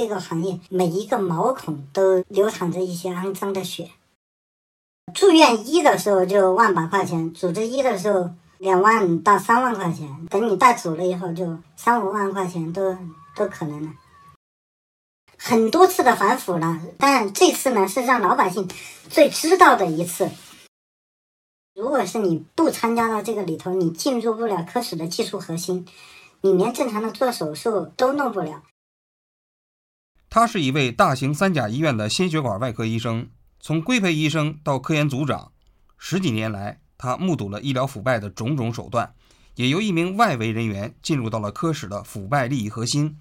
这个行业每一个毛孔都流淌着一些肮脏的血。住院医的时候就万把块钱，主治医的时候两万到三万块钱，等你带走了以后就三五万块钱都都可能了。很多次的反腐了，但这次呢是让老百姓最知道的一次。如果是你不参加到这个里头，你进入不了科室的技术核心，你连正常的做手术都弄不了。他是一位大型三甲医院的心血管外科医生，从规培医生到科研组长，十几年来，他目睹了医疗腐败的种种手段，也由一名外围人员进入到了科室的腐败利益核心。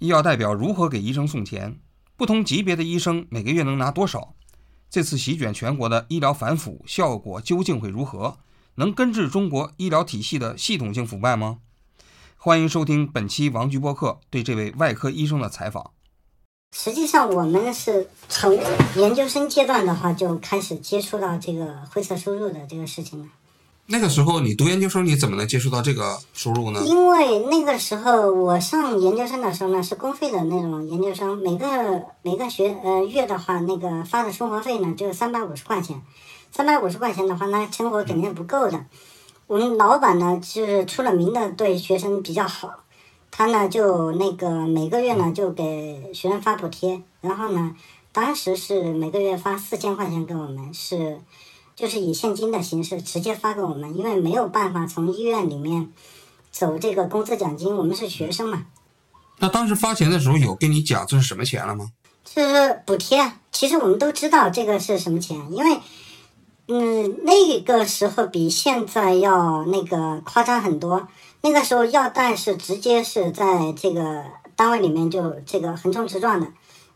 医药代表如何给医生送钱？不同级别的医生每个月能拿多少？这次席卷全国的医疗反腐效果究竟会如何？能根治中国医疗体系的系统性腐败吗？欢迎收听本期王局播客对这位外科医生的采访。实际上，我们是从研究生阶段的话就开始接触到这个灰色收入的这个事情了。那个时候你读研究生，你怎么能接触到这个收入呢？因为那个时候我上研究生的时候呢，是公费的那种研究生，每个每个学呃月的话，那个发的生活费呢就三百五十块钱，三百五十块钱的话，那生活肯定不够的。我们老板呢是出了名的对学生比较好，他呢就那个每个月呢就给学生发补贴，然后呢，当时是每个月发四千块钱给我们是。就是以现金的形式直接发给我们，因为没有办法从医院里面走这个工资奖金，我们是学生嘛。那当时发钱的时候有跟你讲这是什么钱了吗？是补贴。其实我们都知道这个是什么钱，因为嗯那个时候比现在要那个夸张很多。那个时候药袋是直接是在这个单位里面就这个横冲直撞的，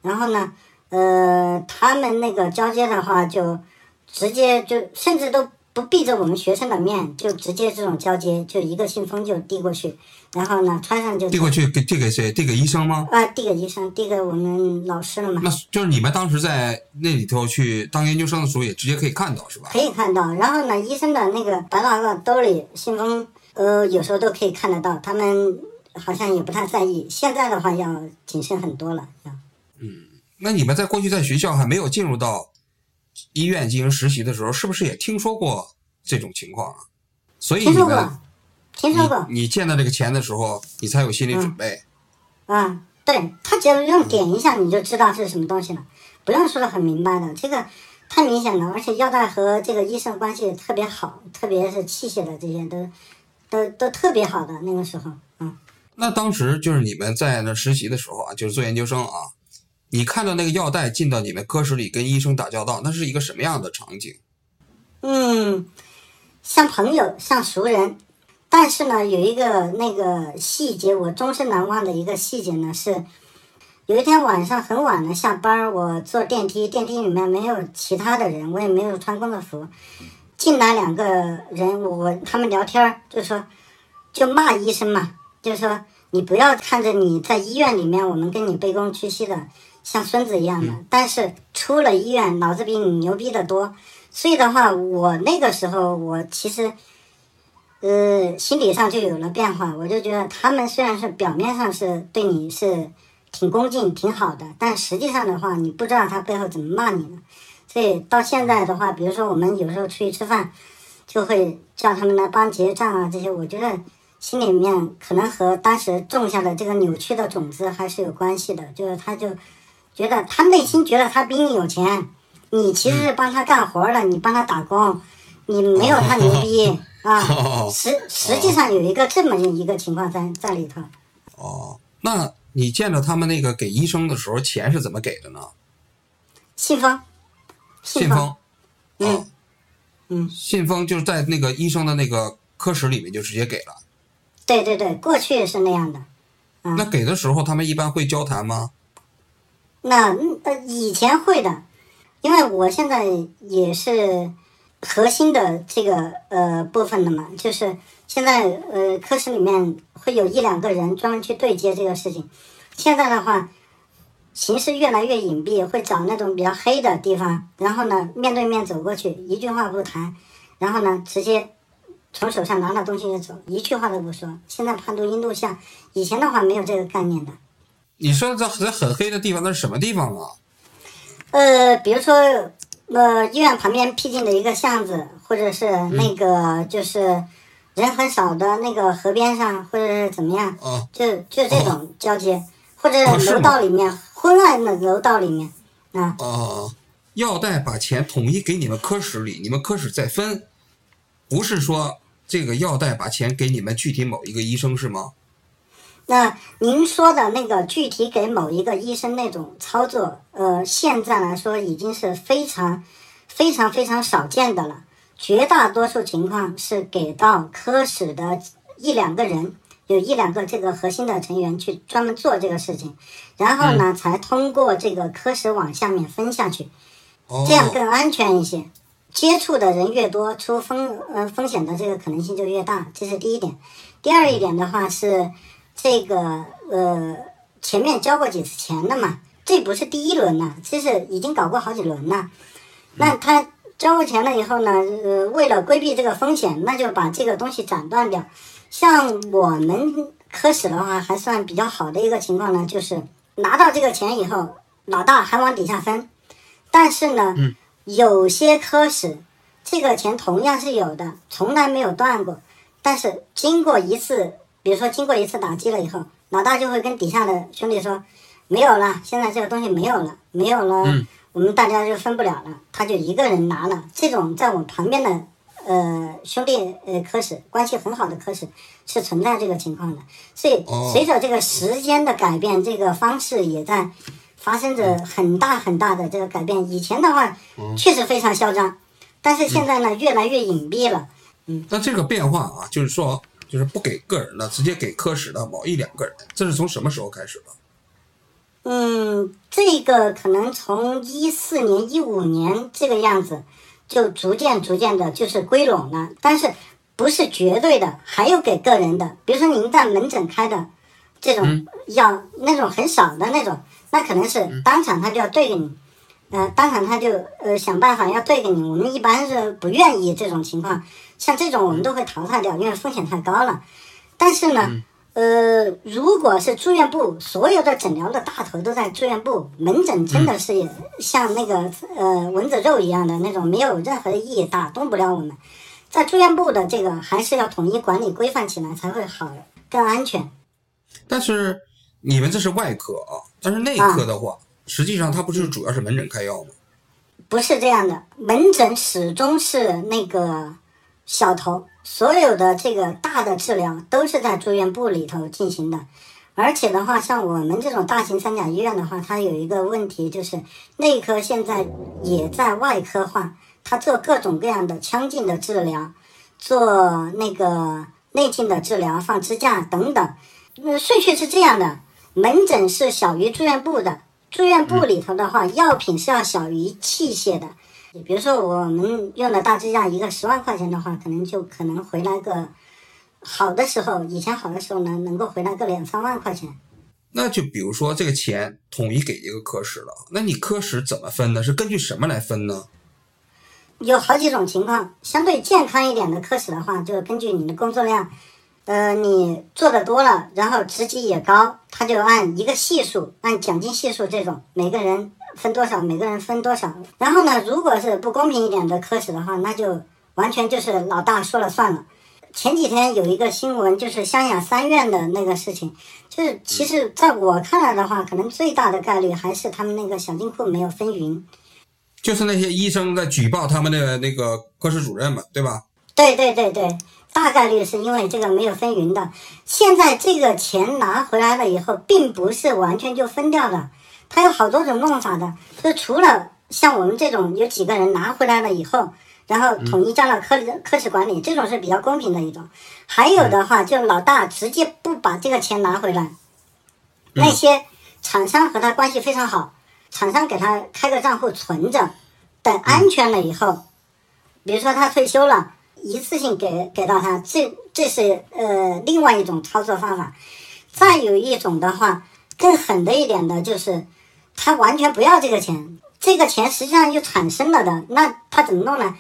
然后呢，呃，他们那个交接的话就。直接就甚至都不避着我们学生的面，就直接这种交接，就一个信封就递过去，然后呢穿上就递过去给递给谁？递给医生吗？啊，递给医生，递给我们老师了嘛？那就是你们当时在那里头去当研究生的时候，也直接可以看到是吧？可以看到，然后呢，医生的那个白大褂兜里信封，呃，有时候都可以看得到。他们好像也不太在意。现在的话要谨慎很多了，要。嗯，那你们在过去在学校还没有进入到。医院进行实习的时候，是不是也听说过这种情况啊？所以听说过，听说过。你见到这个钱的时候，你才有心理准备。啊，对他只要用点一下，你就知道是什么东西了，不用说的很明白的，这个太明显了。而且药袋和这个医生关系特别好，特别是器械的这些都都都特别好的那个时候，嗯。那当时就是你们在那实习的时候啊，就是做研究生啊。你看到那个药袋进到你们科室里跟医生打交道，那是一个什么样的场景？嗯，像朋友，像熟人。但是呢，有一个那个细节，我终身难忘的一个细节呢，是有一天晚上很晚了，下班我坐电梯，电梯里面没有其他的人，我也没有穿工作服，进来两个人，我他们聊天就说就骂医生嘛，就说你不要看着你在医院里面，我们跟你卑躬屈膝的。像孙子一样的，但是出了医院，脑子比你牛逼的多。所以的话，我那个时候，我其实，呃，心理上就有了变化。我就觉得他们虽然是表面上是对你是挺恭敬、挺好的，但实际上的话，你不知道他背后怎么骂你呢。所以到现在的话，比如说我们有时候出去吃饭，就会叫他们来帮结账啊，这些，我觉得心里面可能和当时种下的这个扭曲的种子还是有关系的，就是他就。觉得他内心觉得他比你有钱，你其实是帮他干活的，你帮他打工，你没有他牛逼 啊。实实际上有一个这么一个情况在在里头。哦，那你见到他们那个给医生的时候，钱是怎么给的呢？信封。信封。嗯。嗯。信封就是在那个医生的那个科室里面就直接给了。对对对，过去是那样的。那给的时候，他们一般会交谈吗？那呃以前会的，因为我现在也是核心的这个呃部分的嘛，就是现在呃科室里面会有一两个人专门去对接这个事情。现在的话，形势越来越隐蔽，会找那种比较黑的地方，然后呢面对面走过去，一句话不谈，然后呢直接从手上拿了东西就走，一句话都不说。现在判读音录像，以前的话没有这个概念的。你说这在很黑的地方，那是什么地方啊？呃，比如说，呃，医院旁边僻静的一个巷子，或者是那个就是人很少的那个河边上，或者是怎么样，啊，就就这种交接，或者楼道里面，昏暗的楼道里面，啊，哦，药代把钱统一给你们科室里，你们科室再分，不是说这个药代把钱给你们具体某一个医生是吗？那您说的那个具体给某一个医生那种操作，呃，现在来说已经是非常、非常、非常少见的了。绝大多数情况是给到科室的一两个人，有一两个这个核心的成员去专门做这个事情，然后呢，才通过这个科室往下面分下去，这样更安全一些。接触的人越多，出风呃风险的这个可能性就越大，这是第一点。第二一点的话是，这个呃前面交过几次钱了嘛，这不是第一轮了，这是已经搞过好几轮了。那他交过钱了以后呢，呃，为了规避这个风险，那就把这个东西斩断掉。像我们科室的话，还算比较好的一个情况呢，就是拿到这个钱以后，老大还往底下分，但是呢，有些科室这个钱同样是有的，从来没有断过。但是经过一次，比如说经过一次打击了以后，老大就会跟底下的兄弟说，没有了，现在这个东西没有了，没有了，我们大家就分不了了，他就一个人拿了。这种在我旁边的呃兄弟呃科室关系很好的科室是存在这个情况的，所以哦随着这个时间的改变，这个方式也在发生着很大很大的这个改变。以前的话确实非常嚣张，但是现在呢越来越隐蔽了。嗯那这个变化啊，就是说，就是不给个人了，直接给科室的某一两个人，这是从什么时候开始的？嗯，这个可能从一四年、一五年这个样子，就逐渐逐渐的就是归拢了，但是不是绝对的，还有给个人的，比如说您在门诊开的这种药，那种很少的那种，那可能是当场他就要对给你，呃，当场他就呃想办法要对给你，我们一般是不愿意这种情况，像这种我们都会淘汰掉，因为风险太高了。但是呢，呃，如果是住院部，所有的诊疗的大头都在住院部，门诊真的是像那个呃蚊子肉一样的那种，没有任何的意义，打动不了我们。在住院部的这个还是要统一管理规范起来才会好，更安全。但是你们这是外科啊，但是内科的话，实际上它不是主要是门诊开药吗？不是这样的，门诊始终是那个小头，所有的这个大的治疗都是在住院部里头进行的。而且的话，像我们这种大型三甲医院的话，它有一个问题就是内科现在也在外科化，它做各种各样的腔镜的治疗，做那个内镜的治疗，放支架等等。那，顺序是这样的：门诊是小于住院部的，住院部里头的话，药品是要小于器械的。比如说我们用的大支架一个十万块钱的话，可能就可能回来个好的时候，以前好的时候呢，能够回来个两三万块钱。那就比如说这个钱统一给一个科室了，那你科室怎么分呢？是根据什么来分呢？有好几种情况，相对健康一点的科室的话，就根据你的工作量，呃，你做的多了，然后职级也高，他就按一个系数，按奖金系数这种，每个人分多少，每个人分多少。然后呢，如果是不公平一点的科室的话，那就完全就是老大说了算了。前几天有一个新闻，就是湘雅三院的那个事情，就是其实在我看来的话，可能最大的概率还是他们那个小金库没有分匀。就是那些医生在举报他们的那个科室主任嘛，对吧？对对对对，大概率是因为这个没有分匀的。现在这个钱拿回来了以后，并不是完全就分掉的，它有好多种弄法的。就除了像我们这种有几个人拿回来了以后，然后统一交了科科室管理，这种是比较公平的一种。还有的话，就老大直接不把这个钱拿回来，那些厂商和他关系非常好，厂商给他开个账户存着，等安全了以后，比如说他退休了。一次性给给到他，这这是呃另外一种操作方法。再有一种的话，更狠的一点的就是，他完全不要这个钱，这个钱实际上就产生了的，那他怎么弄呢？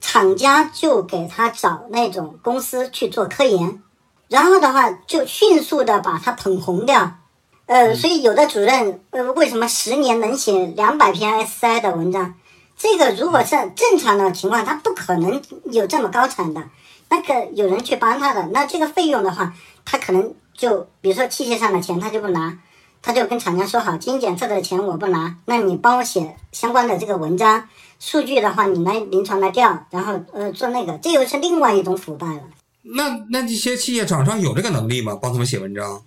厂家就给他找那种公司去做科研，然后的话就迅速的把它捧红掉。呃，所以有的主任呃，为什么十年能写两百篇 SCI 的文章？这个如果是正常的情况，他不可能有这么高产的。那个有人去帮他的，那这个费用的话，他可能就比如说器械上的钱他就不拿，他就跟厂家说好，基因检测的钱我不拿，那你帮我写相关的这个文章，数据的话你来临床来调，然后呃做那个，这又是另外一种腐败了。那那这些企业厂商有这个能力吗？帮他们写文章？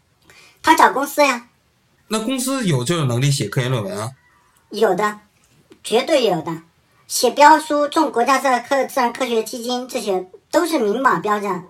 他找公司呀，那公司有这种能力写科研论文啊？有的，绝对有的，写标书中国家自然科自然科学基金这些都是明码标价。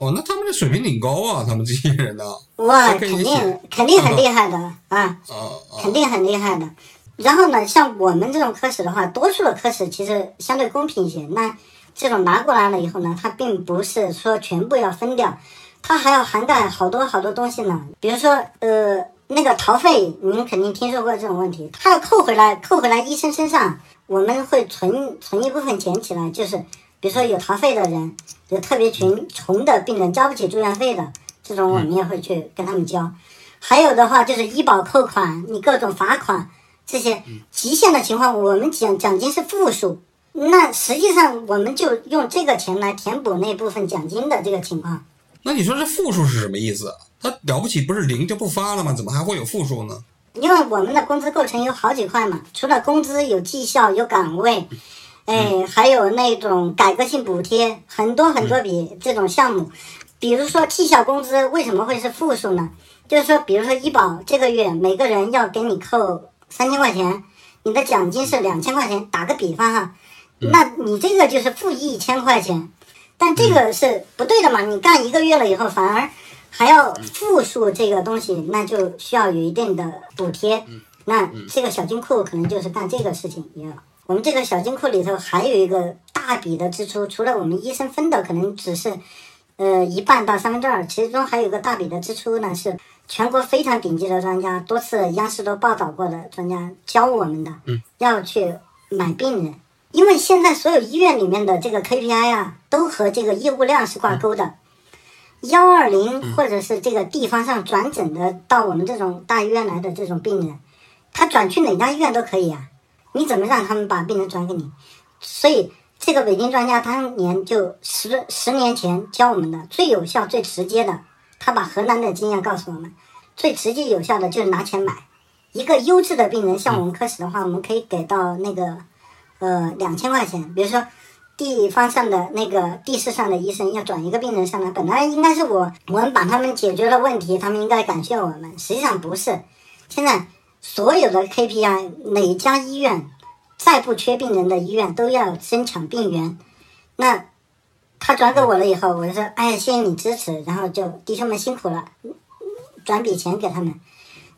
哦，那他们的水平挺高啊，他们这些人呢？哇，肯定肯定很厉害的啊，啊啊，肯定很厉害的。然后呢，像我们这种科室的话，多数的科室其实相对公平一些。那这种拿过来了以后呢，它并不是说全部要分掉，它还要涵盖好多好多东西呢。比如说，呃，那个逃费，您肯定听说过这种问题，它要扣回来，扣回来医生身上，我们会存存一部分钱起来，就是比如说有逃费的人，有特别穷穷的病人交不起住院费的，这种我们也会去跟他们交。还有的话就是医保扣款，你各种罚款这些极限的情况，我们奖奖金是负数。那实际上我们就用这个钱来填补那部分奖金的这个情况。那你说这负数是什么意思？他了不起不是零就不发了吗？怎么还会有负数呢？因为我们的工资构成有好几块嘛，除了工资有绩效有岗位，哎，还有那种改革性补贴，很多很多笔这种项目。比如说绩效工资为什么会是负数呢？就是说，比如说医保这个月每个人要给你扣三千块钱，你的奖金是两千块钱，打个比方哈，那你这个就是负一千块钱，但这个是不对的嘛？你干一个月了以后，反而还要负数这个东西，那就需要有一定的补贴。那这个小金库可能就是干这个事情也有。我们这个小金库里头还有一个大笔的支出，除了我们医生分的可能只是，呃一半到三分之二，其中还有一个大笔的支出呢，是全国非常顶级的专家，多次央视都报道过的专家教我们的，要去买病人。因为现在所有医院里面的这个 KPI 啊，都和这个业务量是挂钩的。幺二零或者是这个地方上转诊的到我们这种大医院来的这种病人，他转去哪家医院都可以啊。你怎么让他们把病人转给你？所以这个北京专家当年就十十年前教我们的最有效、最直接的，他把河南的经验告诉我们，最直接有效的就是拿钱买一个优质的病人。像我们科室的话，我们可以给到那个呃两千块钱，比如说。地方上的那个地市上的医生要转一个病人上来，本来应该是我，我们帮他们解决了问题，他们应该感谢我们。实际上不是，现在所有的 KPI，哪家医院再不缺病人的医院都要争抢病源。那他转给我了以后，我就说，哎，谢谢你支持，然后就弟兄们辛苦了，转笔钱给他们。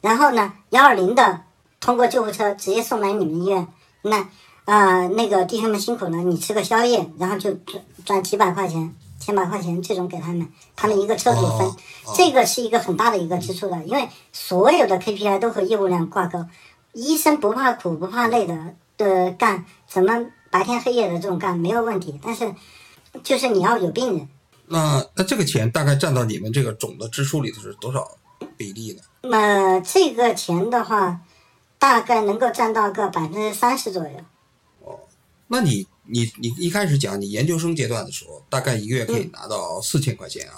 然后呢，幺二零的通过救护车直接送来你们医院，那。啊，那个弟兄们辛苦了，你吃个宵夜，然后就转转几百块钱、千把块钱这种给他们，他们一个车主分，这个是一个很大的一个支出的，因为所有的 KPI 都和业务量挂钩，医生不怕苦不怕累的的干，怎么白天黑夜的这种干没有问题，但是就是你要有病人。那那这个钱大概占到你们这个总的支出里头是多少比例呢？那这个钱的话，大概能够占到个百分之三十左右。哦那你你你一开始讲你研究生阶段的时候，大概一个月可以拿到四千块钱啊，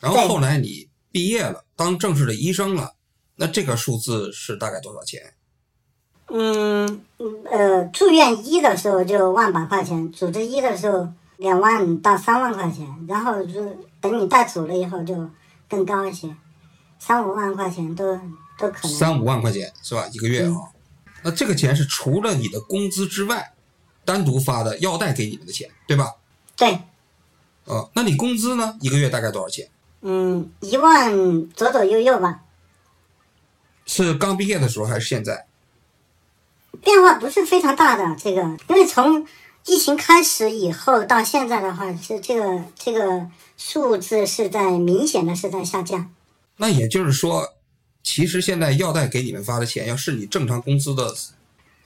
然后后来你毕业了，当正式的医生了，那这个数字是大概多少钱？嗯呃，住院医的时候就万把块钱，主治医的时候两万到三万块钱，然后就等你带组了以后就更高一些，三五万块钱都都可能。三五万块钱是吧？一个月啊？那这个钱是除了你的工资之外。单独发的药带给你们的钱，对吧？对。呃，那你工资呢？一个月大概多少钱？嗯，一万左左右右吧。是刚毕业的时候还是现在？变化不是非常大的，这个，因为从疫情开始以后到现在的话，是这个这个数字是在明显的是在下降。那也就是说，其实现在药代给你们发的钱，要是你正常工资的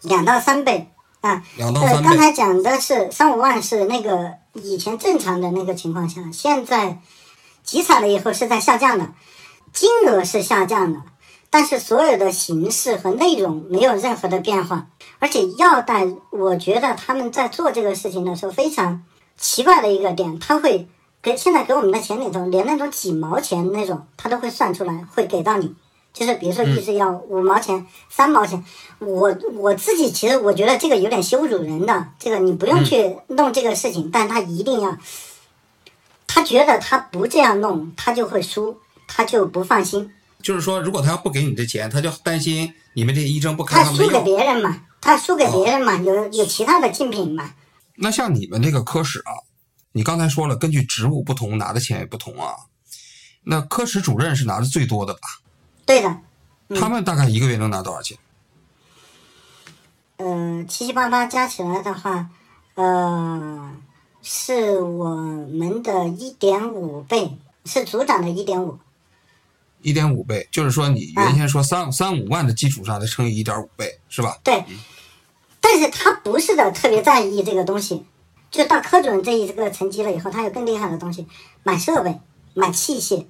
两到三倍。啊，呃，刚才讲的是三五万是那个以前正常的那个情况下，现在集采了以后是在下降的，金额是下降的，但是所有的形式和内容没有任何的变化，而且药代，我觉得他们在做这个事情的时候非常奇怪的一个点，他会给现在给我们的钱里头，连那种几毛钱那种，他都会算出来，会给到你。就是比如说一支药五毛钱、三毛钱，我我自己其实我觉得这个有点羞辱人的，这个你不用去弄这个事情，但他一定要，他觉得他不这样弄，他就会输，他就不放心。就是说，如果他要不给你这钱，他就担心你们这医生不开他输给。别人嘛，他输给别人嘛，有有其他的竞品嘛。那像你们这个科室啊，你刚才说了，根据职务不同，拿的钱也不同啊。那科室主任是拿的最多的吧？对的，他们大概一个月能拿多少钱？呃，七七八八加起来的话，呃，是我们的一点五倍，是组长的一点五。一点五倍，就是说你原先说三三五万的基础上再乘以一点五倍，是吧？对，但是他不是的，特别在意这个东西。就到科主任这一个层级了以后，他有更厉害的东西，买设备、买器械。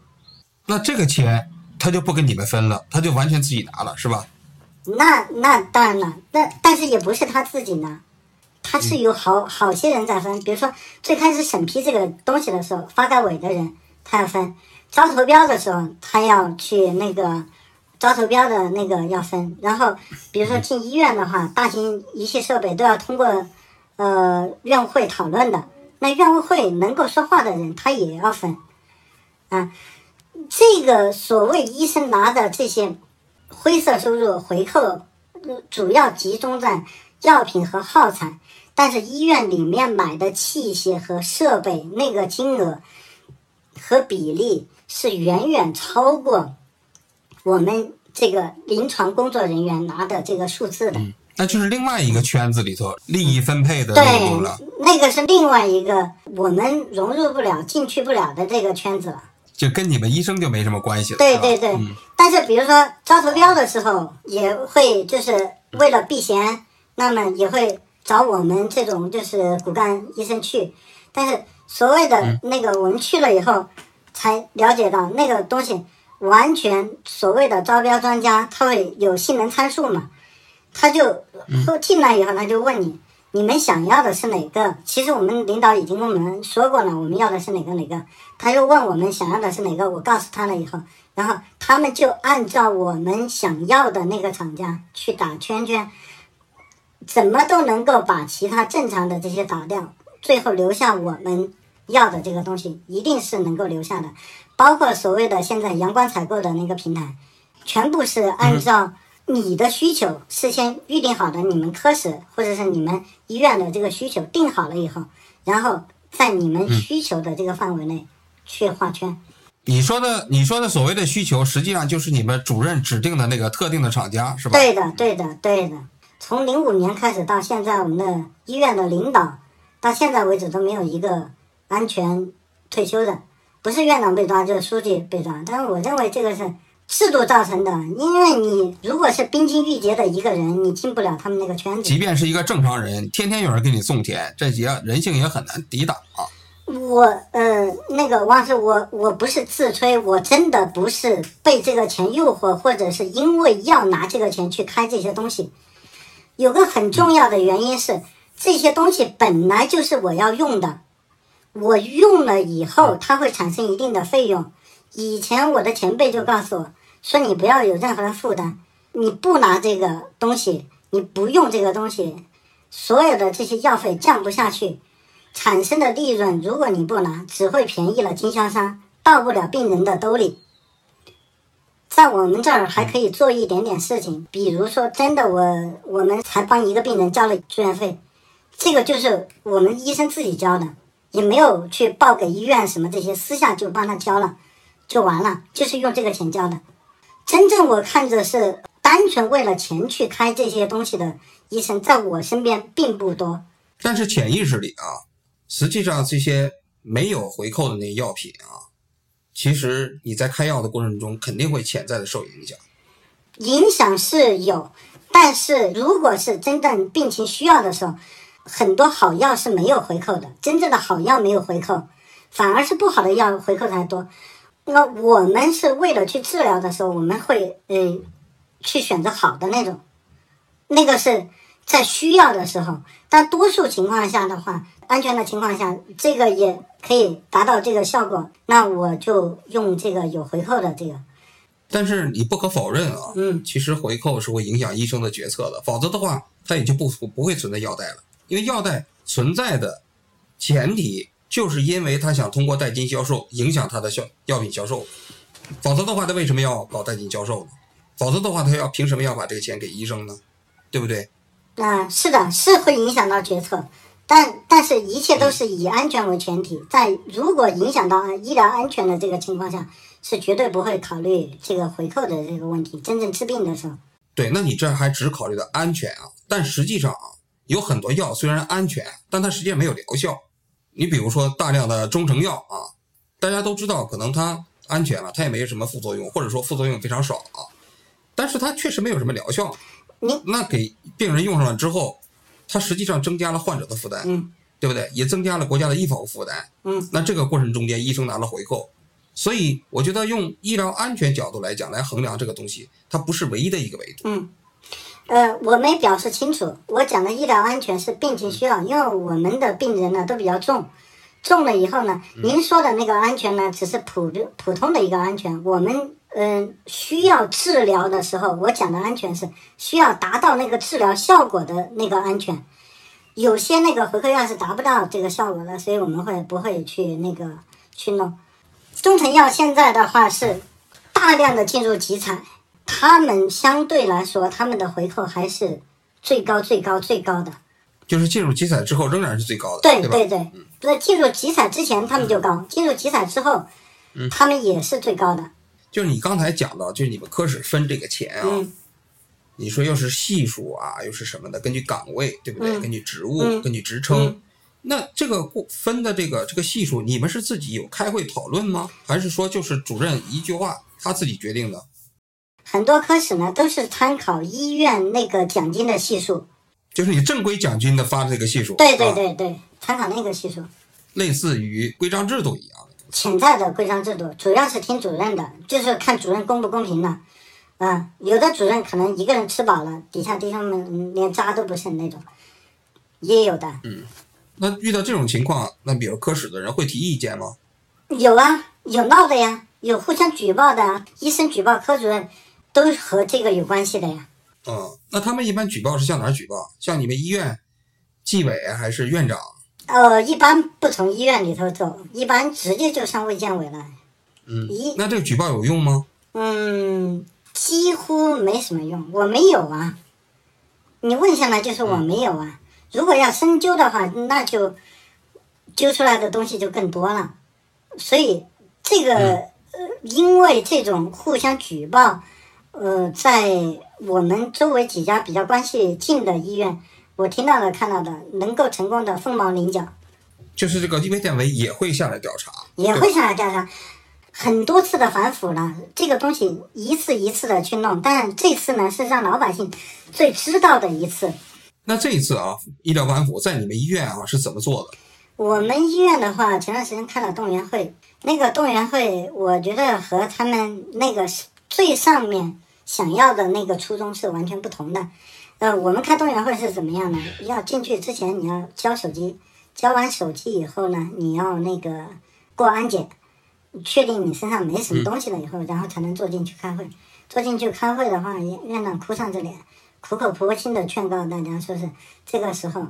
那这个钱他就不跟你们分了，他就完全自己拿了，是吧？那那当然了，那但是也不是他自己拿，他是有好好些人在分。比如说最开始审批这个东西的时候，发改委的人他要分，招投标的时候他要去那个招投标的那个要分，然后比如说进医院的话，大型仪器设备都要通过呃院务会讨论的，那院务会能够说话的人他也要分，啊，这个所谓医生拿的这些。灰色收入回扣呃主要集中在药品和耗材，但是医院里面买的器械和设备那个金额和比例是远远超过我们这个临床工作人员拿的这个数字的。那就是另外一个圈子里头利益分配的对了，，那个是另外一个我们融入不了、进去不了的这个圈子了。就跟你们医生就没什么关系了。对对对，但是比如说招投标的时候，也会就是为了避嫌，那么也会找我们这种就是骨干医生去。但是所谓的那个，我们去了以后，才了解到那个东西完全所谓的招标专家，他会有性能参数嘛，他就后进来以后，他就问你。你们想要的是哪个？其实我们领导已经跟我们说过了，我们要的是哪个哪个。他又问我们想要的是哪个，我告诉他了以后，然后他们就按照我们想要的那个厂家去打圈圈，怎么都能够把其他正常的这些打掉，最后留下我们要的这个东西，一定是能够留下的。包括所谓的现在阳光采购的那个平台，全部是按照你的需求事先预定好的，你们科室或者是你们医院的这个需求定好了以后，然后在你们需求的这个范围内去画圈。你说的你说的所谓的需求，实际上就是你们主任指定的那个特定的厂家，是吧？对的，对的，对的。从零五年开始到现在，我们的医院的领导到现在为止都没有一个安全退休的，不是院长被抓就是书记被抓。但是我认为这个是制度造成的，因为你如果是冰清玉洁的一个人，你进不了他们那个圈子即。便是一个正常人，天天有人给你送钱，这也人性也很难抵挡啊。我呃，那个王师，我我不是自吹，我真的不是被这个钱诱惑，或者是因为要拿这个钱去开这些东西。有个很重要的原因是，这些东西本来就是我要用的，我用了以后，它会产生一定的费用。以前我的前辈就告诉我说，你不要有任何的负担，你不拿这个东西，你不用这个东西，所有的这些药费降不下去。产生的利润，如果你不拿，只会便宜了经销商，到不了病人的兜里。在我们这儿还可以做一点点事情，比如说，真的我我们才帮一个病人交了住院费，这个就是我们医生自己交的，也没有去报给医院什么这些，私下就帮他交了，就完了，就是用这个钱交的。真正我看着是单纯为了钱去开这些东西的医生，在我身边并不多。但是潜意识里啊，实际上这些没有回扣的那些药品啊，其实你在开药的过程中肯定会潜在的受影响。影响是有，但是如果是真正病情需要的时候，很多好药是没有回扣的。真正的好药没有回扣，反而是不好的药回扣才多。那我们是为了去治疗的时候，我们会嗯去选择好的那种，那个是在需要的时候。但多数情况下的话，安全的情况下，这个也可以达到这个效果。那我就用这个有回扣的这个。但是你不可否认啊，嗯，其实回扣是会影响医生的决策的，否则的话，它也就不不会存在药代了。因为药代存在的前提，就是因为他想通过代金销售影响他的销药品销售，否则的话，他为什么要搞代金销售呢？否则的话，他要凭什么要把这个钱给医生呢？对不对？啊、是的，是会影响到决策，但但是一切都是以安全为前提，在如果影响到医疗安全的这个情况下，是绝对不会考虑这个回扣的这个问题。真正治病的时候，对，那你这还只考虑到安全啊，但实际上啊，有很多药虽然安全，但它实际上没有疗效。你比如说大量的中成药啊，大家都知道可能它安全了，它也没什么副作用，或者说副作用非常少啊，但是它确实没有什么疗效。你那给病人用上了之后，它实际上增加了患者的负担，嗯对不对？也增加了国家的医保负担。嗯，那这个过程中间，医生拿了回扣，所以我觉得用医疗安全角度来讲来衡量这个东西，它不是唯一的一个维度。嗯，呃，我没表示清楚，我讲的医疗安全是病情需要，因为我们的病人呢都比较重，重了以后呢，您说的那个安全呢，只是普普通的一个安全，我们。嗯，需要治疗的时候，我讲的安全是需要达到那个治疗效果的那个安全。有些那个回扣药是达不到这个效果的，所以我们会不会去那个去弄？中成药现在的话是大量的进入集采，他们相对来说他们的回扣还是最高最高最高的。就是进入集采之后仍然是最高的，对吧？对对，不是进入集采之前他们就高，进入集采之后，他们也是最高的。就是你刚才讲到，就是你们科室分这个钱啊，嗯你说又是系数啊，又是什么的，根据岗位，对不对？嗯根据职务，嗯根据职称。嗯那这个过分的这个这个系数，你们是自己有开会讨论吗？还是说就是主任一句话他自己决定的？很多科室呢都是参考医院那个奖金的系数，就是你正规奖金的发的这个系数，对对啊对对，参考那个系数。类似于规章制度一样的。潜在的规章制度主要是听主任的，就是看主任公不公平的。啊，有的主任可能一个人吃饱了，底下弟兄们嗯连渣都不剩那种，也有的。嗯那遇到这种情况，那比如科室的人会提意见吗？有啊，有闹的呀，有互相举报的啊，医生举报科主任，都和这个有关系的呀。嗯，那他们一般举报是向哪儿举报？向你们医院纪委还是院长？呃，一般不从医院里头走，一般直接就上卫健委了。嗯一，那这个举报有用吗？嗯，几乎没什么用，我没有啊。你问下来就是我没有啊。如果要深究的话，那就揪出来的东西就更多了。所以这个、呃，因为这种互相举报，呃，在我们周围几家比较关系近的医院，我听到的、看到的，能够成功的凤毛麟角。就是这个卫健委也会下来调查，也会下来调查，很多次的反腐了，这个东西一次一次的去弄，但这次呢是让老百姓最知道的一次。那这一次啊，医疗反腐在你们医院啊是怎么做的？我们医院的话，前段时间开了动员会，那个动员会，我觉得和他们那个是最上面想要的那个初衷是完全不同的。呃，我们开动员会是怎么样呢？要进去之前你要交手机，交完手机以后呢，你要那个过安检，确定你身上没什么东西了以后，然后才能坐进去开会。坐进去开会的话，院院长哭丧着脸，苦口婆心的劝告大家，说是这个时候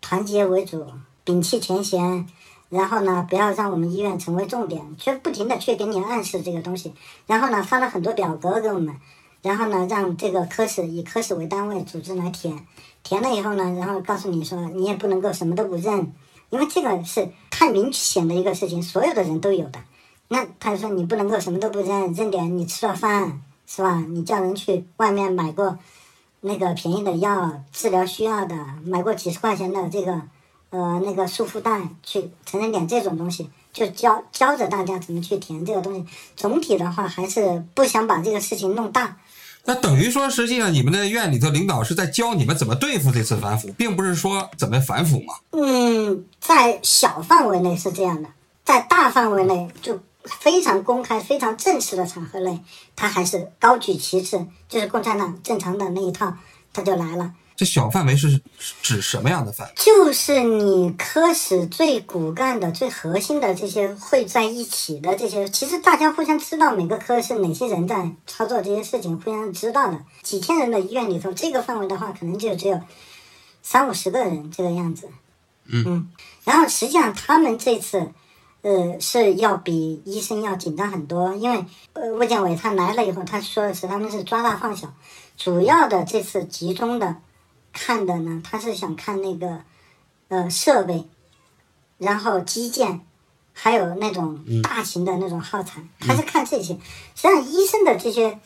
团结为主，摒弃前嫌，然后呢，不要让我们医院成为重点，却不停的去给你暗示这个东西。然后呢，发了很多表格给我们，然后呢，让这个科室以科室为单位组织来填，填了以后呢，然后告诉你说你也不能够什么都不认，因为这个是太明显的一个事情，所有的人都有的。那他就说你不能够什么都不认，认点你吃了饭是吧？你叫人去外面买过那个便宜的药，治疗需要的，买过几十块钱的这个呃那个束缚带，去承认点这种东西，就教教着大家怎么去填这个东西。总体的话还是不想把这个事情弄大。那等于说，实际上你们的院里头领导是在教你们怎么对付这次反腐，并不是说怎么反腐嘛。嗯，在小范围内是这样的，在大范围内就非常公开、非常正式的场合内，他还是高举旗帜，就是共产党正常的那一套，他就来了。这小范围是指什么样的范围？就是你科室最骨干的、最核心的这些会在一起的这些，其实大家互相知道每个科室哪些人在操作这些事情，互相知道的。几千人的医院里头，这个范围的话，可能就只有三五十个人这个样子。嗯，然后实际上他们这次，呃，是要比医生要紧张很多，因为呃，卫健委他来了以后，他说的是他们是抓大放小，主要的这次集中的。看的呢，他是想看那个，呃，设备，然后基建，还有那种大型的那种耗材，他是看这些。实际上，医生的这些，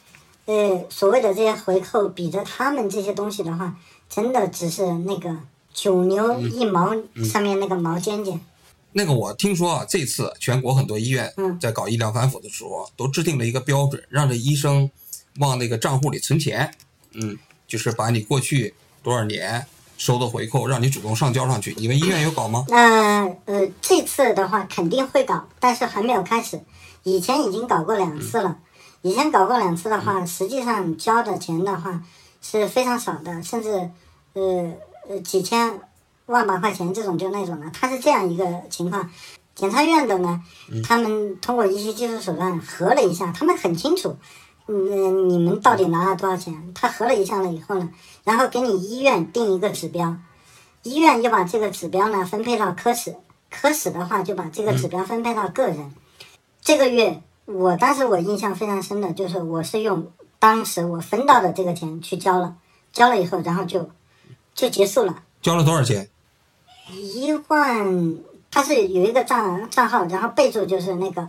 呃，所谓的这些回扣，比着他们这些东西的话，真的只是那个九牛一毛上面那个毛尖尖。那个我听说啊，这次全国很多医院在搞医疗反腐的时候，都制定了一个标准，让这医生往那个账户里存钱。嗯，就是把你过去。多少年收的回扣，让你主动上交上去？你们医院有搞吗？那呃，这次的话肯定会搞，但是还没有开始。以前已经搞过两次了。以前搞过两次的话，实际上交的钱的话是非常少的，甚至呃呃几千万把块钱这种就那种的。它是这样一个情况。检察院的呢，他们通过一些技术手段核了一下，他们很清楚。嗯，你们到底拿了多少钱？他核了一下了以后呢，然后给你医院定一个指标，医院又把这个指标呢分配到科室，科室的话就把这个指标分配到个人。这个月，我当时我印象非常深的就是，我是用当时我分到的这个钱去交了，交了以后，然后就就结束了。交了多少钱？一万，他是有一个账账号，然后备注就是那个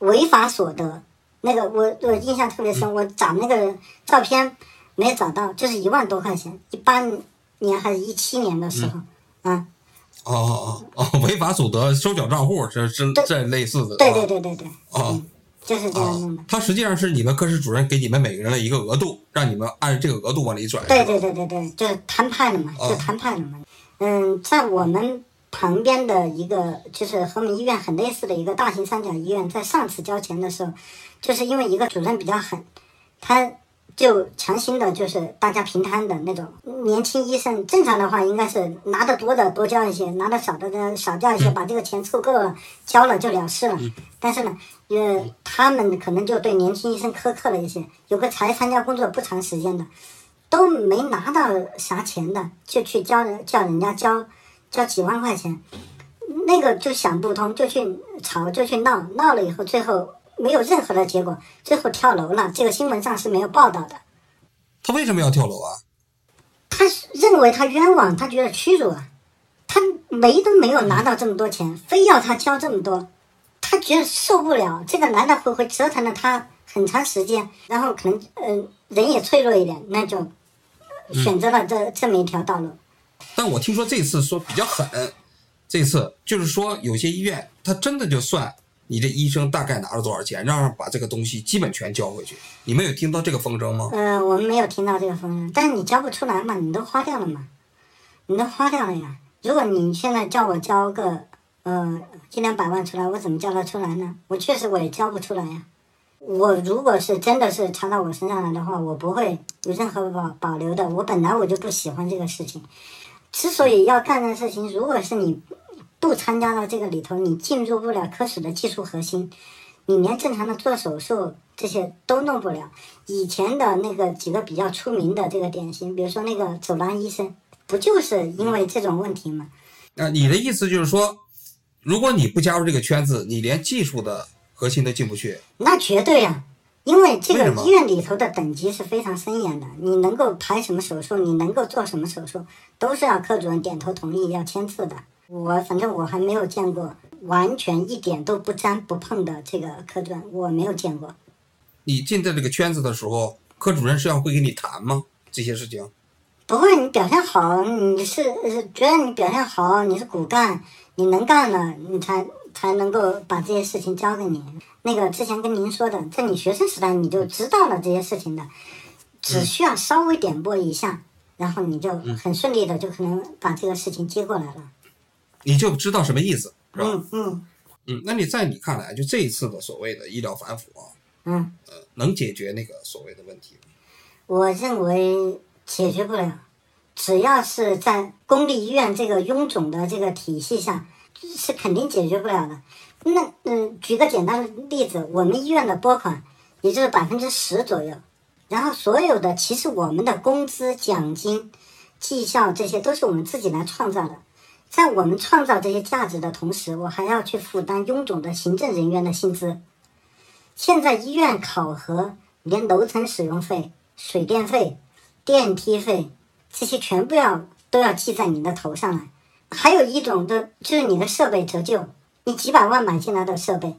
违法所得。那个我我印象特别深，我找那个照片没找到，就是一万多块钱，一八年还是一七年的时候，啊。哦哦哦哦，违法所得收缴账户，这这这类似的。对对对对对。哦，就是这样弄的。他实际上是你们科室主任给你们每个人的一个额度，让你们按这个额度往里转。对对对对对，就是摊派的嘛，就摊派的嘛。嗯，在我们旁边的一个，就是和我们医院很类似的一个大型三甲医院，在上次交钱的时候。就是因为一个主任比较狠，他就强行的，就是大家平摊的那种。年轻医生正常的话，应该是拿得多的多交一些，拿得少的呢少交一些，把这个钱凑够了，交了就了事了。但是呢，呃，他们可能就对年轻医生苛刻了一些，有个才参加工作不长时间的，都没拿到啥钱的，就去交叫人家交交几万块钱，那个就想不通，就去吵，就去闹，闹了以后，最后。没有任何的结果，最后跳楼了。这个新闻上是没有报道的。他为什么要跳楼啊？他认为他冤枉，他觉得屈辱啊。他没都没有拿到这么多钱，非要他交这么多，他觉得受不了。这个来来回回折腾了他很长时间，然后可能嗯人也脆弱一点，那就选择了这这么一条道路。但我听说这次说比较狠，这次就是说有些医院他真的就算。你这医生大概拿了多少钱，让把这个东西基本全交回去？你们有听到这个风声吗？呃，我们没有听到这个风声，但是你交不出来嘛，你都花掉了嘛，你都花掉了呀。如果你现在叫我交个呃一两百万出来，我怎么交得出来呢？我确实我也交不出来呀。我如果是真的是查到我身上来的话，我不会有任何保保留的。我本来我就不喜欢这个事情，之所以要干的事情，如果是你。不参加到这个里头，你进入不了科室的技术核心，你连正常的做手术这些都弄不了。以前的那个几个比较出名的这个典型，比如说那个走廊医生，不就是因为这种问题吗？那你的意思就是说，如果你不加入这个圈子，你连技术的核心都进不去？那绝对呀，因为这个医院里头的等级是非常森严的，你能够排什么手术，你能够做什么手术，都是要科主任点头同意，要签字的。我反正我还没有见过完全一点都不沾不碰的这个科主任，我没有见过。你进在这个圈子的时候，科主任是要会跟你谈吗？这些事情？不会，你表现好，你是觉得你表现好，你是骨干，你能干了，你才才能够把这些事情交给你。那个之前跟您说的，在你学生时代你就知道了这些事情的，只需要稍微点拨一下，然后你就很顺利的就可能把这个事情接过来了。你就知道什么意思，是吧？嗯嗯。嗯，那你在你看来，就这一次的所谓的医疗反腐啊，嗯，呃，能解决那个所谓的问题吗？我认为解决不了，只要是在公立医院这个臃肿的这个体系下，是肯定解决不了的。那嗯，举个简单的例子，我们医院的拨款也就是百分之十左右，然后所有的其实我们的工资、奖金、绩效这些都是我们自己来创造的。在我们创造这些价值的同时，我还要去负担臃肿的行政人员的薪资。现在医院考核连楼层使用费、水电费、电梯费这些全部要都要记在你的头上来。还有一种的就是你的设备折旧，你几百万买进来的设备，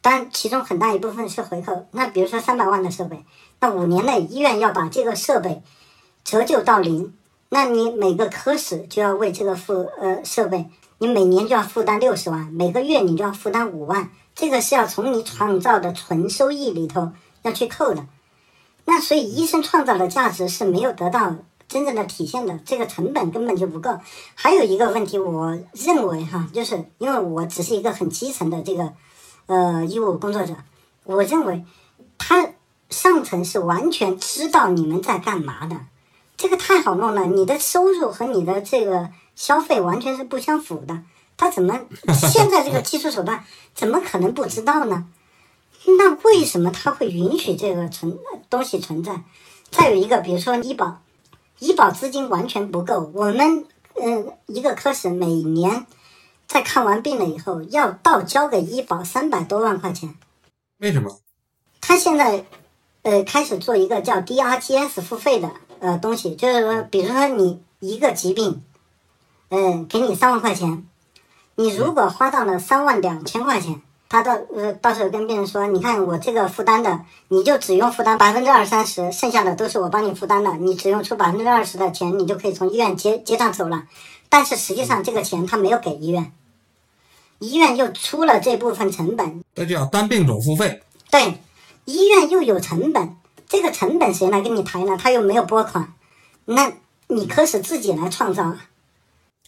当然其中很大一部分是回扣。那比如说三百万的设备，那五年内医院要把这个设备折旧到零。那你每个科室就要为这个付呃设备，你每年就要负担六十万，每个月你就要负担五万，这个是要从你创造的纯收益里头要去扣的。那所以医生创造的价值是没有得到真正的体现的，这个成本根本就不够。还有一个问题，我认为哈，就是因为我只是一个很基层的这个呃医务工作者，我认为他上层是完全知道你们在干嘛的。这个太好弄了，你的收入和你的这个消费完全是不相符的。他怎么现在这个技术手段怎么可能不知道呢？那为什么他会允许这个存东西存在？再有一个，比如说医保，医保资金完全不够。我们嗯，一个科室每年在看完病了以后，要倒交给医保三百多万块钱。为什么？他现在呃开始做一个叫 DRGS 付费的。呃，东西就是说，比如说你一个疾病，嗯，给你三万块钱，你如果花到了三万两千块钱，他到呃到时候跟病人说，你看我这个负担的，你就只用负担百分之二三十，剩下的都是我帮你负担的，你只用出百分之二十的钱，你就可以从医院结结账走了。但是实际上这个钱他没有给医院，医院又出了这部分成本，这叫单病种付费。对，医院又有成本。这个成本谁来跟你抬呢？他又没有拨款，那你科室自己来创造啊。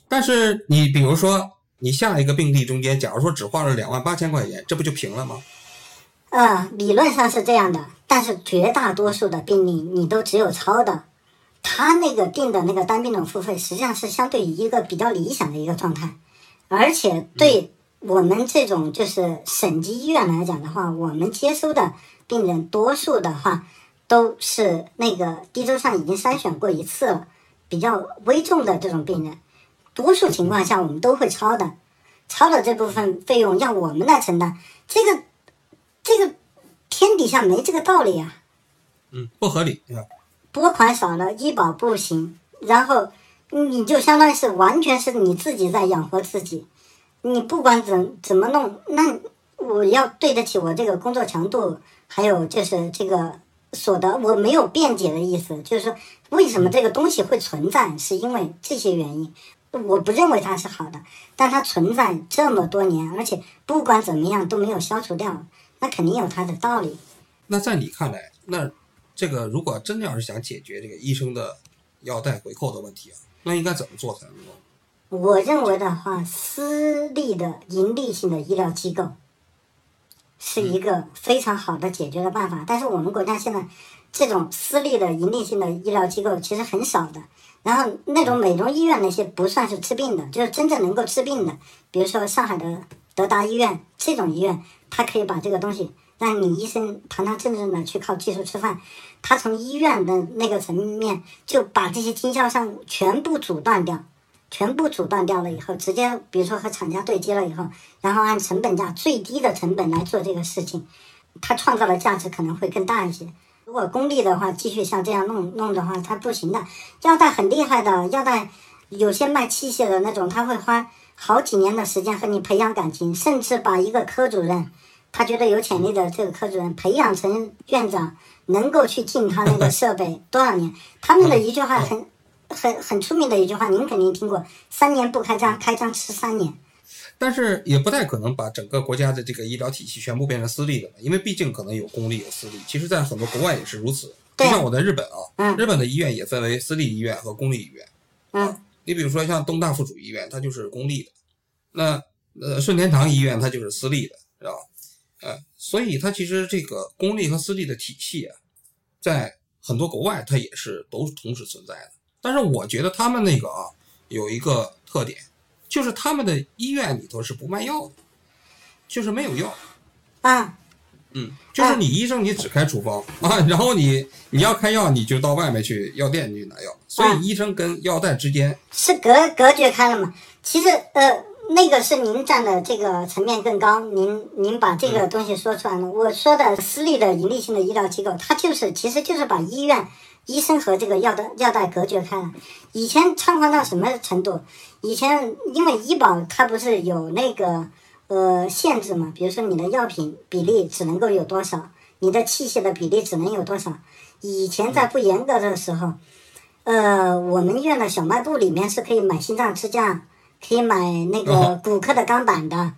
但是你比如说，你下一个病例中间，假如说只花了两万八千块钱，这不就平了吗？呃，理论上是这样的，但是绝大多数的病例你都只有超的，他那个定的那个单病种付费，实际上是相对于一个比较理想的一个状态，而且对我们这种就是省级医院来讲的话，我们接收的病人多数的话。都是那个地州上已经筛选过一次了，比较危重的这种病人，多数情况下我们都会超的，超的这部分费用让我们来承担，这个这个天底下没这个道理啊，嗯，不合理，拨款少了，医保不行，然后你就相当于是完全是你自己在养活自己，你不管怎怎么弄，那我要对得起我这个工作强度，还有就是这个。所得我没有辩解的意思，就是说为什么这个东西会存在，是因为这些原因。我不认为它是好的，但它存在这么多年，而且不管怎么样都没有消除掉，那肯定有它的道理。那在你看来，那这个如果真的要是想解决这个医生的药代回扣的问题啊，那应该怎么做才能够？我认为的话，私立的盈利性的医疗机构。是一个非常好的解决的办法，但是我们国家现在这种私立的盈利性的医疗机构其实很少的。然后那种美容医院那些不算是治病的，就是真正能够治病的，比如说上海的德达医院这种医院，它可以把这个东西让你医生堂堂正正的去靠技术吃饭，他从医院的那个层面就把这些经销商全部阻断掉。全部阻断掉了以后，直接比如说和厂家对接了以后，然后按成本价最低的成本来做这个事情，它创造的价值可能会更大一些。如果公立的话，继续像这样弄弄的话，它不行的。药代很厉害的，药代有些卖器械的那种，他会花好几年的时间和你培养感情，甚至把一个科主任，他觉得有潜力的这个科主任培养成院长，能够去进他那个设备多少年？他们的一句话很。很很出名的一句话，您肯定听过：“三年不开张，开张吃三年。”但是也不太可能把整个国家的这个医疗体系全部变成私立的，因为毕竟可能有公立有私立。其实，在很多国外也是如此。就像我在日本啊，日本的医院也分为私立医院和公立医院。嗯，你比如说像东大附属医院，它就是公立的。那呃，顺天堂医院它就是私立的，知道吧？呃，所以它其实这个公立和私立的体系啊，在很多国外它也是都同时存在的。但是我觉得他们那个啊有一个特点，就是他们的医院里头是不卖药的，就是没有药。啊，嗯，就是你医生你只开处方啊，然后你你要开药你就到外面去药店去拿药，所以医生跟药店之间是隔隔绝开了嘛？其实呃，那个是您站的这个层面更高，您您把这个东西说出来了。我说的私立的盈利性的医疗机构，它就是其实就是把医院、医生和这个药的药代隔绝开了。以前猖狂到什么程度？以前因为医保它不是有那个呃限制嘛？比如说你的药品比例只能够有多少，你的器械的比例只能有多少。以前在不严格的时候，呃，我们医院的小卖部里面是可以买心脏支架，可以买那个骨科的钢板的，啊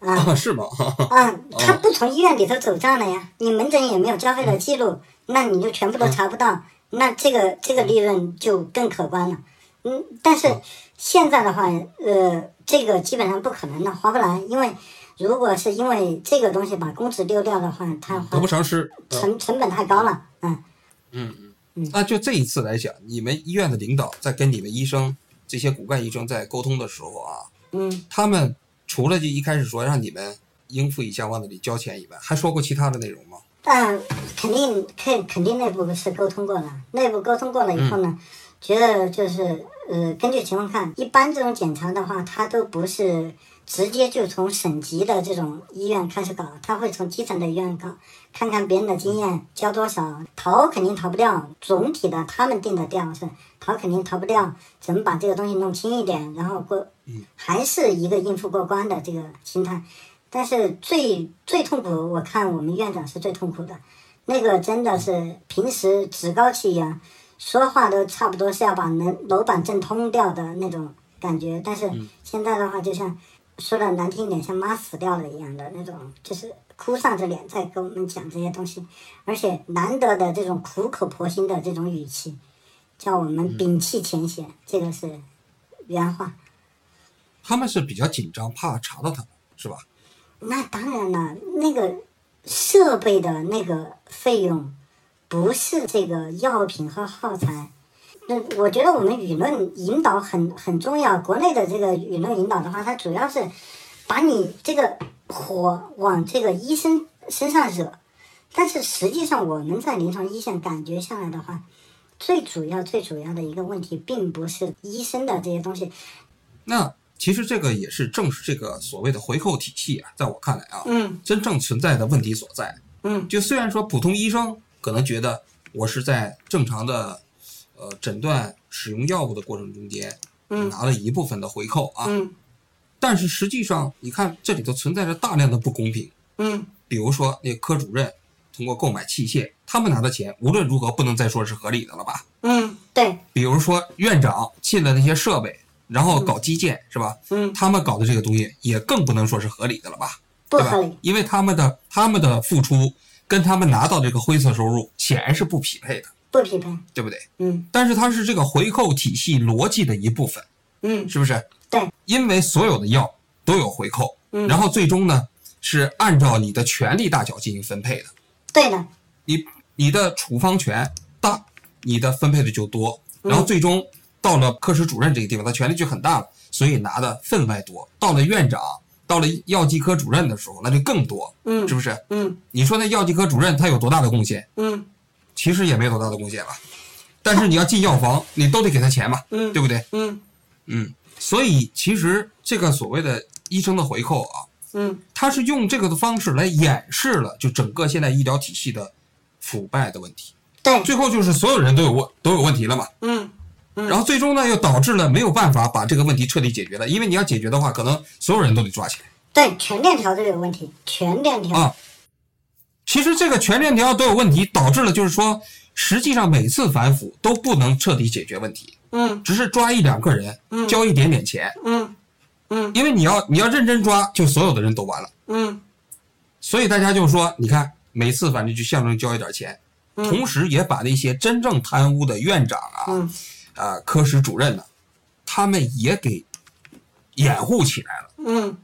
啊是吗？啊，他不从医院里头走账的呀，你门诊也没有交费的记录，那你就全部都查不到，那这个这个利润就更可观了。嗯，但是现在的话，呃，这个基本上不可能的，划不来，因为如果是因为这个东西把工资丢掉的话，它得不偿失。成成本太高了，嗯。嗯嗯，那就这一次来讲，你们医院的领导在跟你们医生这些骨干医生在沟通的时候啊，嗯，他们除了就一开始说让你们应付一下往那里交钱以外，还说过其他的内容吗？但肯定肯肯定内部是沟通过了，内部沟通过了以后呢，觉得就是呃，根据情况看，一般这种检查的话，它都不是直接就从省级的这种医院开始搞，他会从基层的医院搞，看看别人的经验，交多少，逃肯定逃不掉，总体的他们定的调是逃肯定逃不掉，怎么把这个东西弄轻一点，然后过，还是一个应付过关的这个心态。但是最最痛苦，我看我们院长是最痛苦的，那个真的是平时趾高气扬，说话都差不多是要把楼楼板震通掉的那种感觉。但是现在的话，就像说的难听一点，像妈死掉了一样的那种，就是哭丧着脸在跟我们讲这些东西，而且难得的这种苦口婆心的这种语气，叫我们摒弃前嫌，这个是原话。他们是比较紧张，怕查到他们，是吧？那当然了，那个设备的那个费用，不是这个药品和耗材。那我觉得我们舆论引导很很重要。国内的这个舆论引导的话，它主要是把你这个火往这个医生身上惹。但是实际上我们在临床一线感觉下来的话，最主要最主要的一个问题，并不是医生的这些东西。那。其实这个也是正是这个所谓的回扣体系啊，在我看来啊，嗯，真正存在的问题所在。嗯，就虽然说普通医生可能觉得我是在正常的呃诊断使用药物的过程中间，嗯，拿了一部分的回扣啊，嗯，但是实际上你看这里头存在着大量的不公平。嗯，比如说那科主任通过购买器械，他们拿的钱无论如何不能再说是合理的了吧？嗯，对。比如说院长进了那些设备。然后搞基建是吧？嗯，他们搞的这个东西也更不能说是合理的了吧？不合理，因为他们的他们的付出跟他们拿到这个灰色收入显然是不匹配的，不匹配，对不对？嗯，但是它是这个回扣体系逻辑的一部分，嗯，是不是？对，因为所有的药都有回扣，嗯，然后最终呢是按照你的权利大小进行分配的，对的，你你的处方权大，你的分配的就多，然后最终。到了科室主任这个地方，他权力就很大了，所以拿的分外多。到了院长，到了药剂科主任的时候，那就更多，嗯，是不是？嗯，你说那药剂科主任他有多大的贡献？嗯，其实也没多大的贡献吧。但是你要进药房，你都得给他钱嘛，嗯，对不对？嗯嗯，所以其实这个所谓的医生的回扣啊，嗯，他是用这个的方式来掩饰了就整个现在医疗体系的腐败的问题。对，最后就是所有人都有问都有问题了嘛。嗯。然后最终呢，又导致了没有办法把这个问题彻底解决了，因为你要解决的话，可能所有人都得抓起来。对，全链条都有问题，全链条啊。其实这个全链条都有问题，导致了就是说，实际上每次反腐都不能彻底解决问题。嗯。只是抓一两个人，嗯，交一点点钱，嗯嗯，因为你要你要认真抓，就所有的人都完了。嗯。所以大家就说，你看每次反正就象征交一点钱，同时也把那些真正贪污的院长啊。嗯。啊，科室主任呢，他们也给掩护起来了。嗯，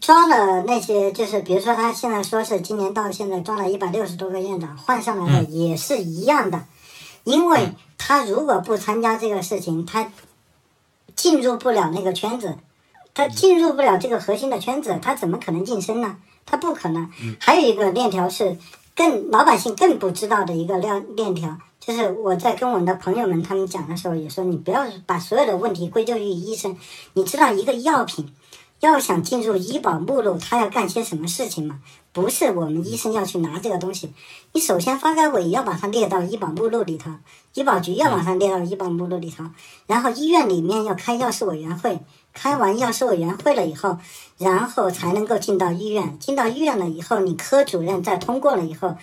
抓了那些，就是比如说他现在说是今年到现在抓了一百六十多个院长，换上来的也是一样的，因为他如果不参加这个事情，他进入不了那个圈子，他进入不了这个核心的圈子，他怎么可能晋升呢？他不可能。还有一个链条是更老百姓更不知道的一个链链条，就是我在跟我的朋友们他们讲的时候也说，你不要把所有的问题归咎于医生。你知道一个药品要想进入医保目录，它要干些什么事情吗？不是我们医生要去拿这个东西，你首先发改委要把它列到医保目录里头，医保局要把它列到医保目录里头，然后医院里面要开药事委员会，开完药事委员会了以后，然后才能够进到医院，进到医院了以后，你科主任再通过了以后，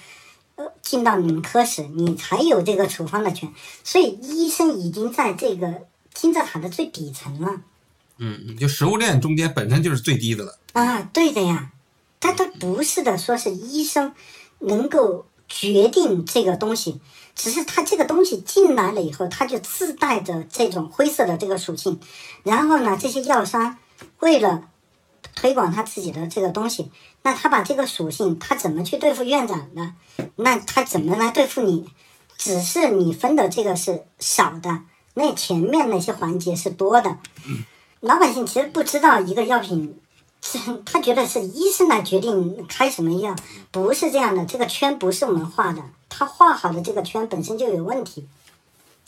进到你们科室，你才有这个处方的权。所以医生已经在这个金字塔的最底层了。嗯嗯，就食物链中间本身就是最低的了。啊，对的呀，但他不是的，说是医生能够决定这个东西，只是他这个东西进来了以后，它就自带着这种灰色的这个属性，然后呢，这些药商为了推广他自己的这个东西，那他把这个属性，他怎么去对付院长的？那他怎么来对付你？只是你分的这个是少的，那前面那些环节是多的。老百姓其实不知道一个药品，他觉得是医生来决定开什么药，不是这样的。这个圈不是我们画的，他画好的这个圈本身就有问题。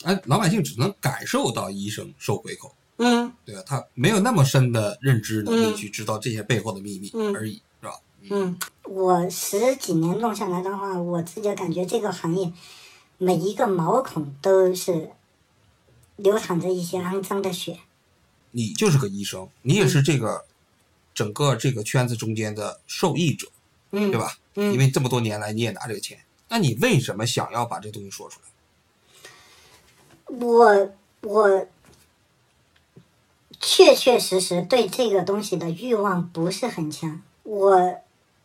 哎，老百姓只能感受到医生收回扣，嗯对吧？他没有那么深的认知能力嗯去知道这些背后的秘密嗯而已，是吧？嗯，我十几年弄下来的话，我自己感觉这个行业每一个毛孔都是流淌着一些肮脏的血。你就是个医生，你也是这个整个这个圈子中间的受益者，嗯，对？吧？嗯因为这么多年来你也拿这个钱，那你为什么想要把这东西说出来？我我确确实实对这个东西的欲望不是很强。我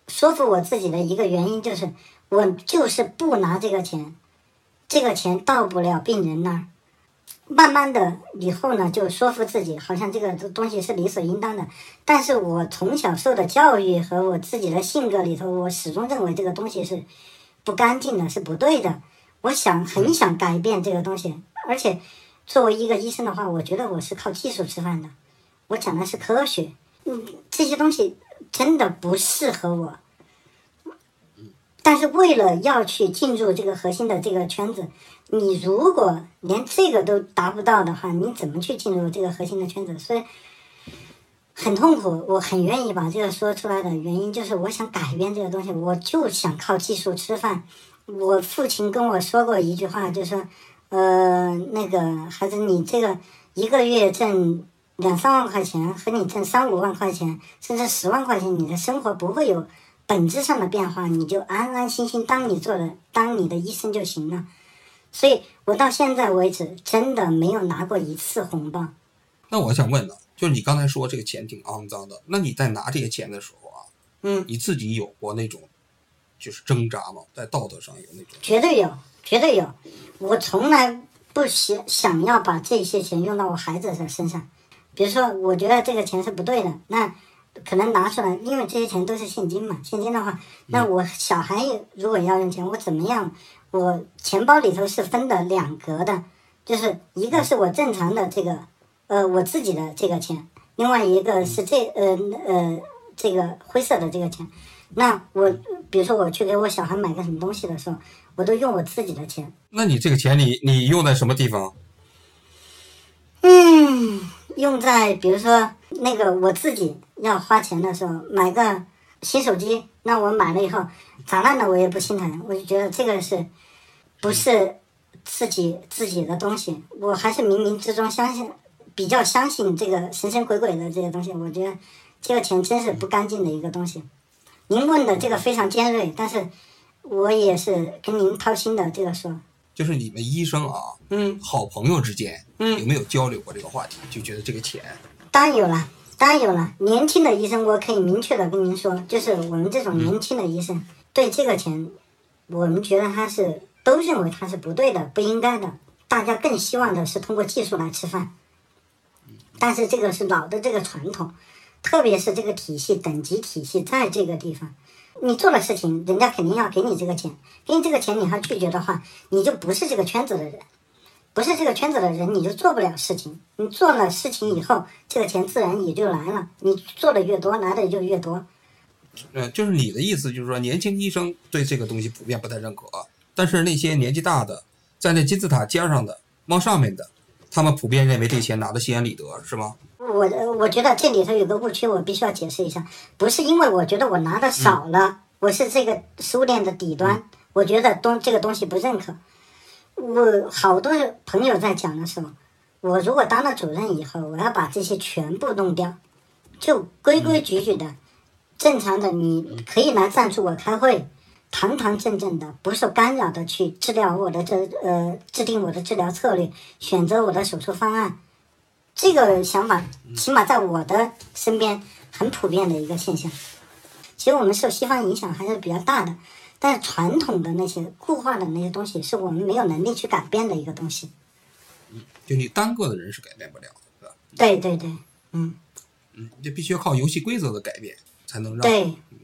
说服我自己的一个原因就是，我就是不拿这个钱，这个钱到不了病人那儿。慢慢的以后呢，就说服自己，好像这个东西是理所应当的。但是我从小受的教育和我自己的性格里头，我始终认为这个东西是不干净的，是不对的。我想很想改变这个东西，而且作为一个医生的话，我觉得我是靠技术吃饭的，我讲的是科学，嗯，这些东西真的不适合我。但是为了要去进入这个核心的这个圈子，你如果连这个都达不到的话，你怎么去进入这个核心的圈子？所以很痛苦。我很愿意把这个说出来的原因，就是我想改变这个东西，我就想靠技术吃饭。我父亲跟我说过一句话，就说，呃，那个孩子，你这个一个月挣两三万块钱，和你挣三五万块钱，甚至十万块钱，你的生活不会有本质上的变化，你就安安心心当你做的当你的医生就行了。所以我到现在为止真的没有拿过一次红包。那我想问呢，就是你刚才说这个钱挺肮脏的，那你在拿这些钱的时候啊，嗯，你自己有过那种就是挣扎吗？在道德上有那种？绝对有，绝对有。我从来不想想要把这些钱用到我孩子的身上。比如说，我觉得这个钱是不对的，那可能拿出来，因为这些钱都是现金嘛。现金的话，那我小孩如果要用钱，我怎么样？我钱包里头是分的两格的，就是一个是我正常的这个，呃，我自己的这个钱，另外一个是这呃呃这个灰色的这个钱。那我比如说我去给我小孩买个什么东西的时候，我都用我自己的钱。那你这个钱你你用在什么地方？嗯，用在比如说那个我自己要花钱的时候，买个新手机，那我买了以后砸烂了我也不心疼，我就觉得这个是不是自己自己的东西，我还是冥冥之中相信，比较相信这个神神鬼鬼的这些东西，我觉得这个钱真是不干净的一个东西。您问的这个非常尖锐，但是我也是跟您掏心的这个说，就是你们医生啊，嗯好朋友之间，嗯有没有交流过这个话题？就觉得这个钱，当然有了，当然有了。年轻的医生，我可以明确的跟您说，就是我们这种年轻的医生，对这个钱，我们觉得他是都认为他是不对的、不应该的。大家更希望的是通过技术来吃饭，但是这个是老的这个传统，特别是这个体系等级体系在这个地方，你做了事情，人家肯定要给你这个钱，给你这个钱，你还拒绝的话，你就不是这个圈子的人，不是这个圈子的人，你就做不了事情。你做了事情以后，这个钱自然也就来了。你做的越多，拿的也就越多。呃，就是你的意思，就是说年轻医生对这个东西普遍不太认可，但是那些年纪大的，在那金字塔尖上的、往上面的，他们普遍认为这钱拿的心安理得，是吗？我呃我觉得这里头有个误区，我必须要解释一下，不是因为我觉得我拿的少了，我是这个食物链的底端，我觉得东这个东西不认可。我好多朋友在讲的时候，我如果当了主任以后，我要把这些全部弄掉，就规规矩矩的，正常的，你可以来赞助我开会，堂堂正正的，不受干扰的去治疗我的这呃制定我的治疗策略，选择我的手术方案。这个想法，起码在我的身边很普遍的一个现象。其实我们受西方影响还是比较大的，但是传统的那些固化的那些东西，是我们没有能力去改变的一个东西。嗯就你单个的人是改变不了的，对吧？对对对，嗯嗯，这必须要靠游戏规则的改变，才能让，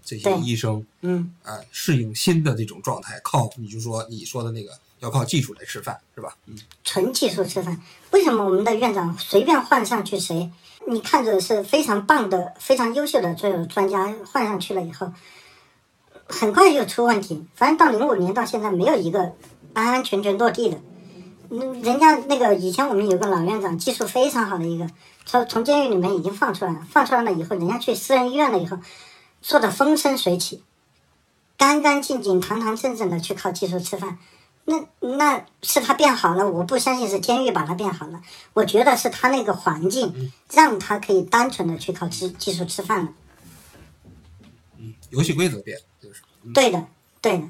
这些医生嗯啊适应新的这种状态。靠，你就说你说的那个，要靠技术来吃饭，是吧？嗯，纯技术吃饭。为什么我们的院长随便换上去谁，你看着是非常棒的、非常优秀的这种专家换上去了以后，很快就出问题。反正到零五年到现在，没有一个安安全全落地的。嗯，人家那个以前我们有个老院长，技术非常好的一个，从从监狱里面已经放出来了，放出来了以后，人家去私人医院了以后，做的风生水起，干干净净、堂堂正正的去靠技术吃饭。那那是他变好了，我不相信是监狱把他变好了，我觉得是他那个环境让他可以单纯的去靠技技术吃饭了。嗯游戏规则变了，就是。对的，对的，